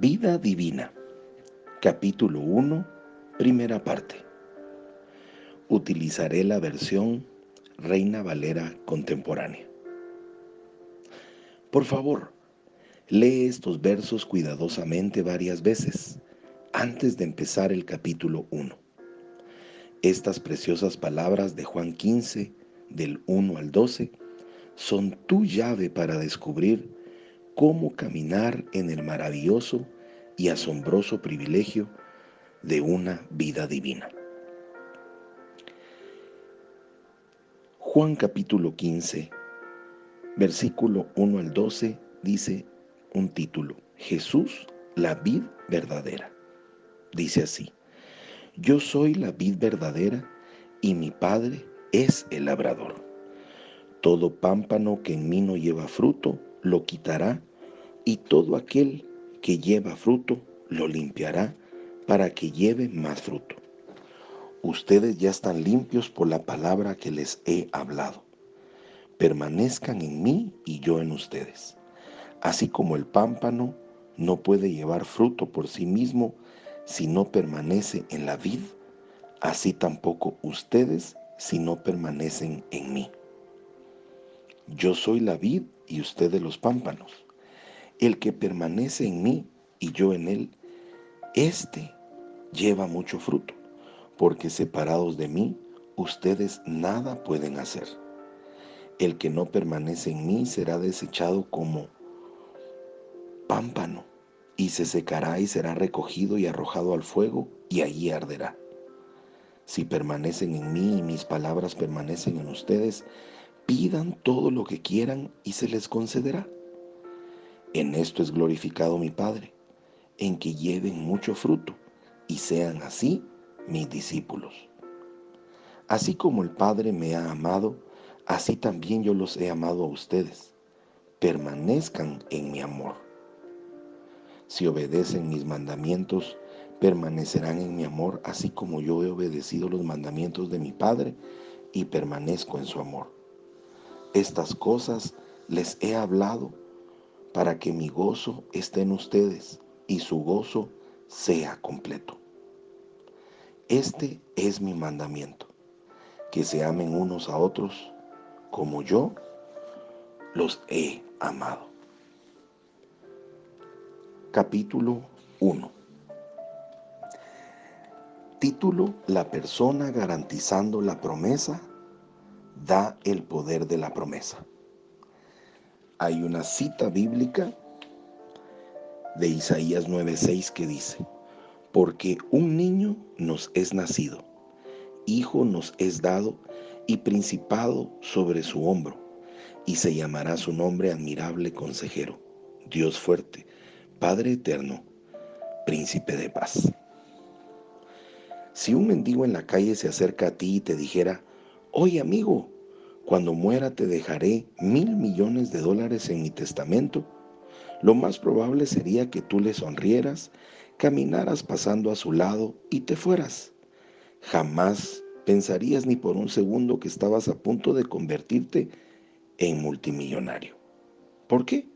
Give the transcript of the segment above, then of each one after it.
Vida Divina, capítulo 1, primera parte. Utilizaré la versión Reina Valera contemporánea. Por favor, lee estos versos cuidadosamente varias veces antes de empezar el capítulo 1. Estas preciosas palabras de Juan 15, del 1 al 12, son tu llave para descubrir cómo caminar en el maravilloso y asombroso privilegio de una vida divina. Juan capítulo 15, versículo 1 al 12 dice un título, Jesús, la vid verdadera. Dice así, yo soy la vid verdadera y mi Padre es el labrador. Todo pámpano que en mí no lleva fruto, lo quitará, y todo aquel que lleva fruto, lo limpiará para que lleve más fruto. Ustedes ya están limpios por la palabra que les he hablado. Permanezcan en mí y yo en ustedes. Así como el pámpano no puede llevar fruto por sí mismo si no permanece en la vid, así tampoco ustedes si no permanecen en mí. Yo soy la vid y ustedes los pámpanos. El que permanece en mí y yo en él, éste lleva mucho fruto, porque separados de mí, ustedes nada pueden hacer. El que no permanece en mí será desechado como pámpano, y se secará y será recogido y arrojado al fuego, y allí arderá. Si permanecen en mí y mis palabras permanecen en ustedes, pidan todo lo que quieran y se les concederá. En esto es glorificado mi Padre, en que lleven mucho fruto y sean así mis discípulos. Así como el Padre me ha amado, así también yo los he amado a ustedes. Permanezcan en mi amor. Si obedecen mis mandamientos, permanecerán en mi amor, así como yo he obedecido los mandamientos de mi Padre y permanezco en su amor. Estas cosas les he hablado para que mi gozo esté en ustedes y su gozo sea completo. Este es mi mandamiento, que se amen unos a otros como yo los he amado. Capítulo 1 Título La persona garantizando la promesa da el poder de la promesa hay una cita bíblica de Isaías 9:6 que dice, porque un niño nos es nacido, hijo nos es dado y principado sobre su hombro, y se llamará su nombre admirable consejero, Dios fuerte, Padre eterno, príncipe de paz. Si un mendigo en la calle se acerca a ti y te dijera, oye amigo, cuando muera te dejaré mil millones de dólares en mi testamento, lo más probable sería que tú le sonrieras, caminaras pasando a su lado y te fueras. Jamás pensarías ni por un segundo que estabas a punto de convertirte en multimillonario. ¿Por qué?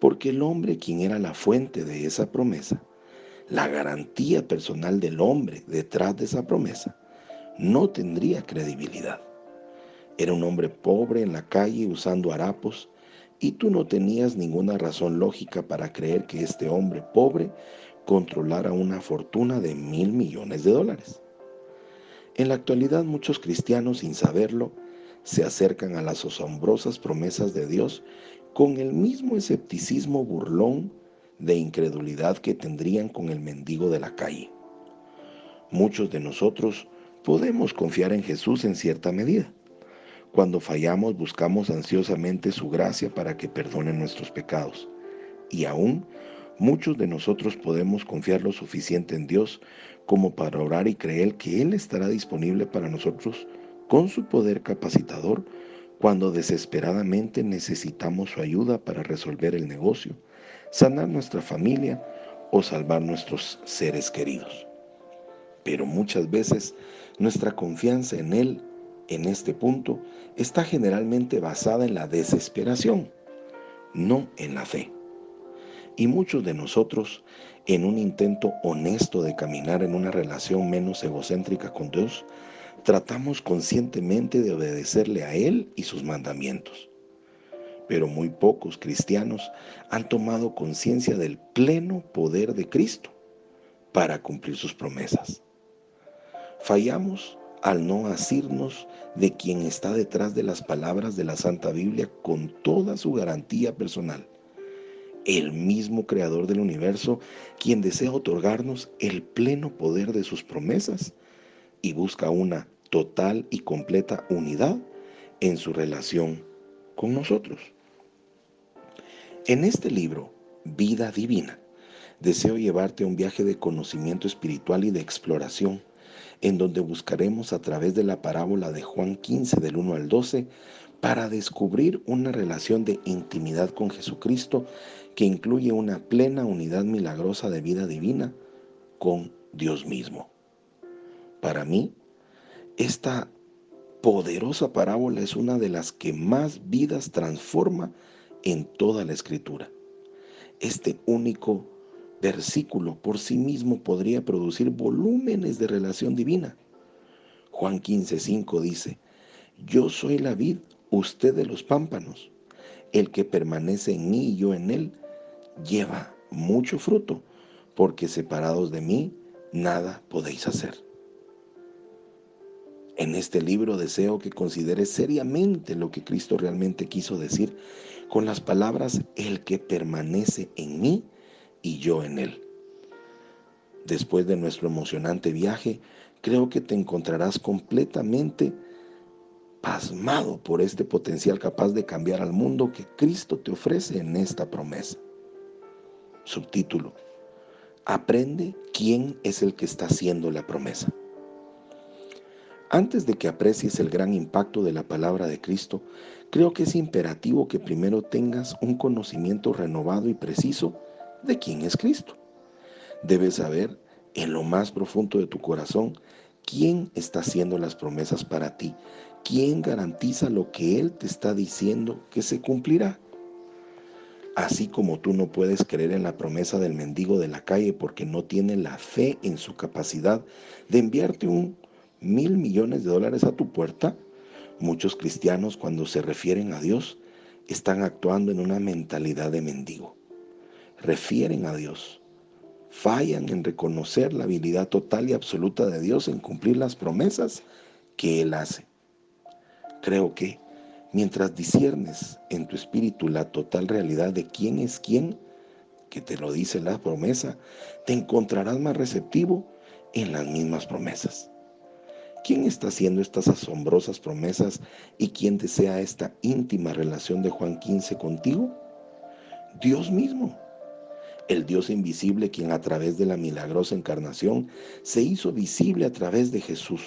Porque el hombre, quien era la fuente de esa promesa, la garantía personal del hombre detrás de esa promesa, no tendría credibilidad. Era un hombre pobre en la calle usando harapos y tú no tenías ninguna razón lógica para creer que este hombre pobre controlara una fortuna de mil millones de dólares. En la actualidad muchos cristianos sin saberlo se acercan a las asombrosas promesas de Dios con el mismo escepticismo burlón de incredulidad que tendrían con el mendigo de la calle. Muchos de nosotros podemos confiar en Jesús en cierta medida cuando fallamos buscamos ansiosamente su gracia para que perdone nuestros pecados. Y aún muchos de nosotros podemos confiar lo suficiente en Dios como para orar y creer que Él estará disponible para nosotros con su poder capacitador cuando desesperadamente necesitamos su ayuda para resolver el negocio, sanar nuestra familia o salvar nuestros seres queridos. Pero muchas veces nuestra confianza en Él en este punto está generalmente basada en la desesperación, no en la fe. Y muchos de nosotros, en un intento honesto de caminar en una relación menos egocéntrica con Dios, tratamos conscientemente de obedecerle a Él y sus mandamientos. Pero muy pocos cristianos han tomado conciencia del pleno poder de Cristo para cumplir sus promesas. Fallamos al no asirnos de quien está detrás de las palabras de la Santa Biblia con toda su garantía personal. El mismo creador del universo, quien desea otorgarnos el pleno poder de sus promesas y busca una total y completa unidad en su relación con nosotros. En este libro, Vida Divina, deseo llevarte a un viaje de conocimiento espiritual y de exploración en donde buscaremos a través de la parábola de Juan 15 del 1 al 12 para descubrir una relación de intimidad con Jesucristo que incluye una plena unidad milagrosa de vida divina con Dios mismo. Para mí, esta poderosa parábola es una de las que más vidas transforma en toda la escritura. Este único versículo por sí mismo podría producir volúmenes de relación divina. Juan 15:5 dice, Yo soy la vid, usted de los pámpanos. El que permanece en mí y yo en él, lleva mucho fruto, porque separados de mí, nada podéis hacer. En este libro deseo que consideres seriamente lo que Cristo realmente quiso decir con las palabras, el que permanece en mí y yo en Él. Después de nuestro emocionante viaje, creo que te encontrarás completamente pasmado por este potencial capaz de cambiar al mundo que Cristo te ofrece en esta promesa. Subtítulo. Aprende quién es el que está haciendo la promesa. Antes de que aprecies el gran impacto de la palabra de Cristo, creo que es imperativo que primero tengas un conocimiento renovado y preciso de quién es Cristo. Debes saber en lo más profundo de tu corazón quién está haciendo las promesas para ti, quién garantiza lo que Él te está diciendo que se cumplirá. Así como tú no puedes creer en la promesa del mendigo de la calle porque no tiene la fe en su capacidad de enviarte un mil millones de dólares a tu puerta, muchos cristianos cuando se refieren a Dios están actuando en una mentalidad de mendigo refieren a Dios, fallan en reconocer la habilidad total y absoluta de Dios en cumplir las promesas que Él hace. Creo que mientras disiernes en tu espíritu la total realidad de quién es quién, que te lo dice la promesa, te encontrarás más receptivo en las mismas promesas. ¿Quién está haciendo estas asombrosas promesas y quién desea esta íntima relación de Juan 15 contigo? Dios mismo el Dios invisible quien a través de la milagrosa encarnación se hizo visible a través de Jesús.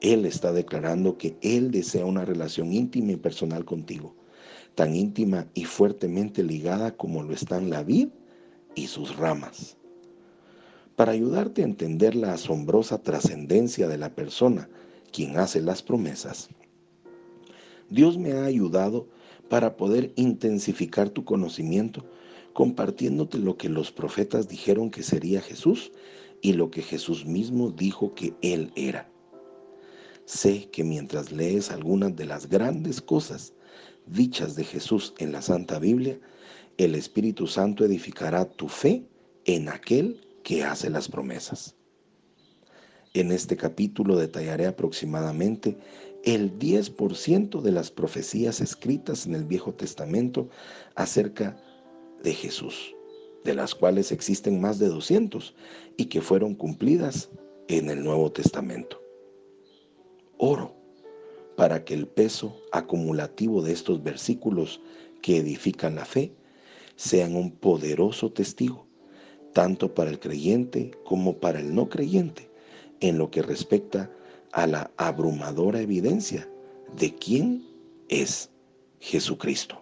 Él está declarando que Él desea una relación íntima y personal contigo, tan íntima y fuertemente ligada como lo están la vid y sus ramas. Para ayudarte a entender la asombrosa trascendencia de la persona quien hace las promesas, Dios me ha ayudado para poder intensificar tu conocimiento compartiéndote lo que los profetas dijeron que sería Jesús y lo que Jesús mismo dijo que Él era. Sé que mientras lees algunas de las grandes cosas dichas de Jesús en la Santa Biblia, el Espíritu Santo edificará tu fe en aquel que hace las promesas. En este capítulo detallaré aproximadamente el 10% de las profecías escritas en el Viejo Testamento acerca de Jesús, de las cuales existen más de 200 y que fueron cumplidas en el Nuevo Testamento. Oro para que el peso acumulativo de estos versículos que edifican la fe sean un poderoso testigo, tanto para el creyente como para el no creyente, en lo que respecta a la abrumadora evidencia de quién es Jesucristo.